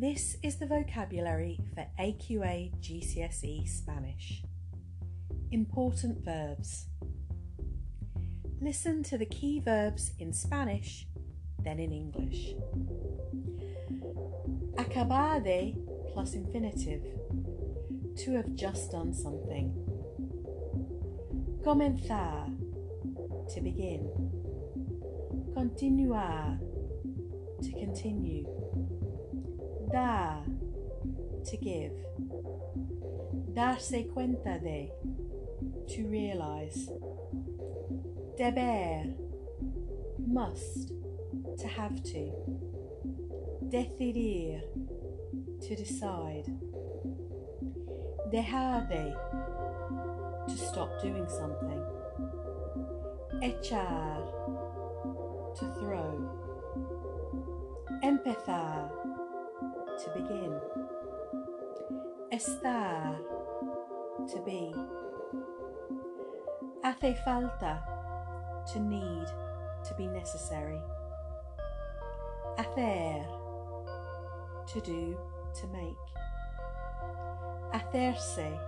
This is the vocabulary for AQA GCSE Spanish. Important verbs. Listen to the key verbs in Spanish, then in English. Acabar de plus infinitive. To have just done something. Comenzar. To begin. Continuar. To continue. Dar. To give. Darse cuenta de. To realize. Deber. Must. To have to. Decidir. To decide. Dejar de. To stop doing something. Echar. To throw. Empezar. To begin. Estar. To be. Hace falta. To need. To be necessary. Hacer. To do. To make. Hacerse.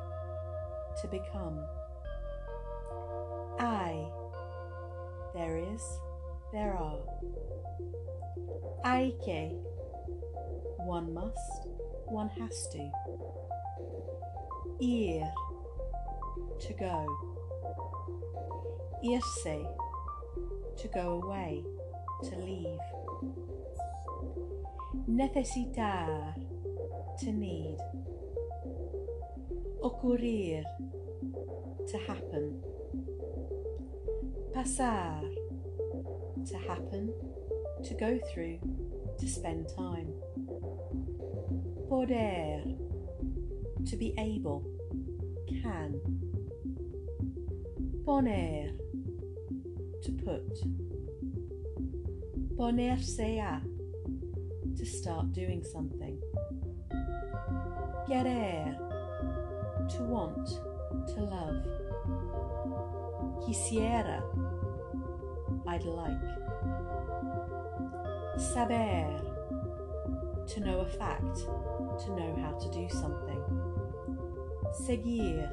To become. Hay, There is. There are. Que. One must. One has to. Ir. To go. Irse. To go away. To leave. Necesitar. To need. Ocurrir. To happen. Pasar. To happen. To go through. To spend time. Poder. To be able. Can. Poner. To put. Ponerse a. To start doing something. Querer. To want. To love. Quisiera. I'd like. Saber. To know a fact. To know how to do something. Seguir.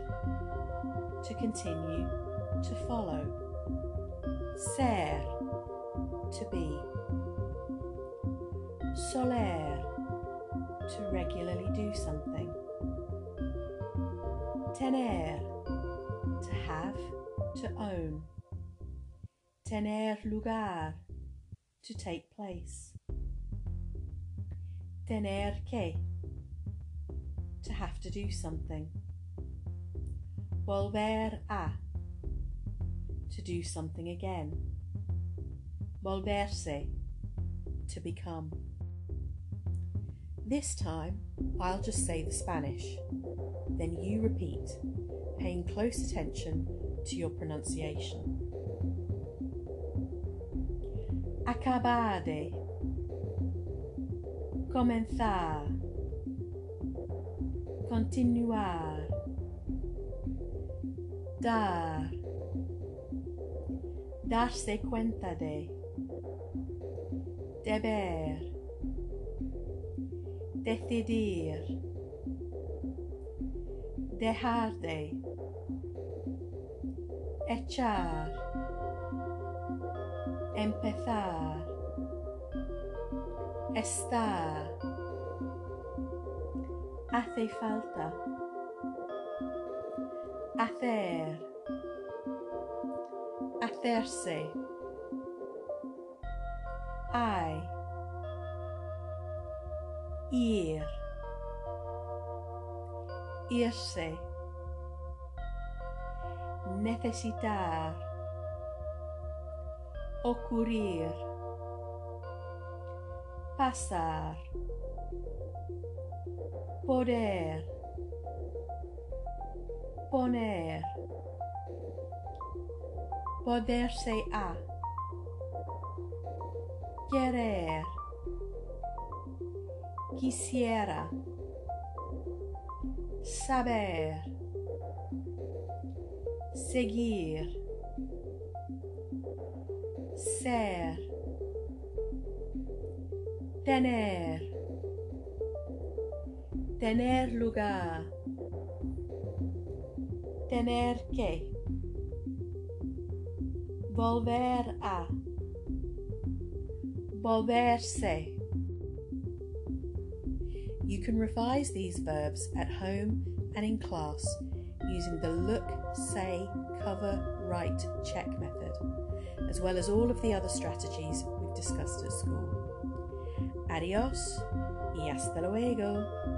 To continue. To follow. Ser. To be. Soler. To regularly do something. Tener. To have. To own. Tener lugar. To take place. Tener que. To have to do something. Volver a. To do something again. Volverse. To become. This time, I'll just say the Spanish. Then you repeat, paying close attention to your pronunciation. Acabar de. Comenzar. Continuar. Dar. Darse cuenta de. Deber. Decidir. Dejar de. Echar. Empezar. Estar. Hace falta. Hacer. Hacerse. Hay. Ir. Irse. Necesitar. Ocurrir. Pasar. Poder. Poner. Poderse a. Querer. Quisiera. Saber. Seguir. Ser. Tener. Tener lugar. Tener que. Volver a. Volverse. You can revise these verbs at home and in class using the look, say, cover, write, check method, as well as all of the other strategies we've discussed at school. Adios y hasta luego.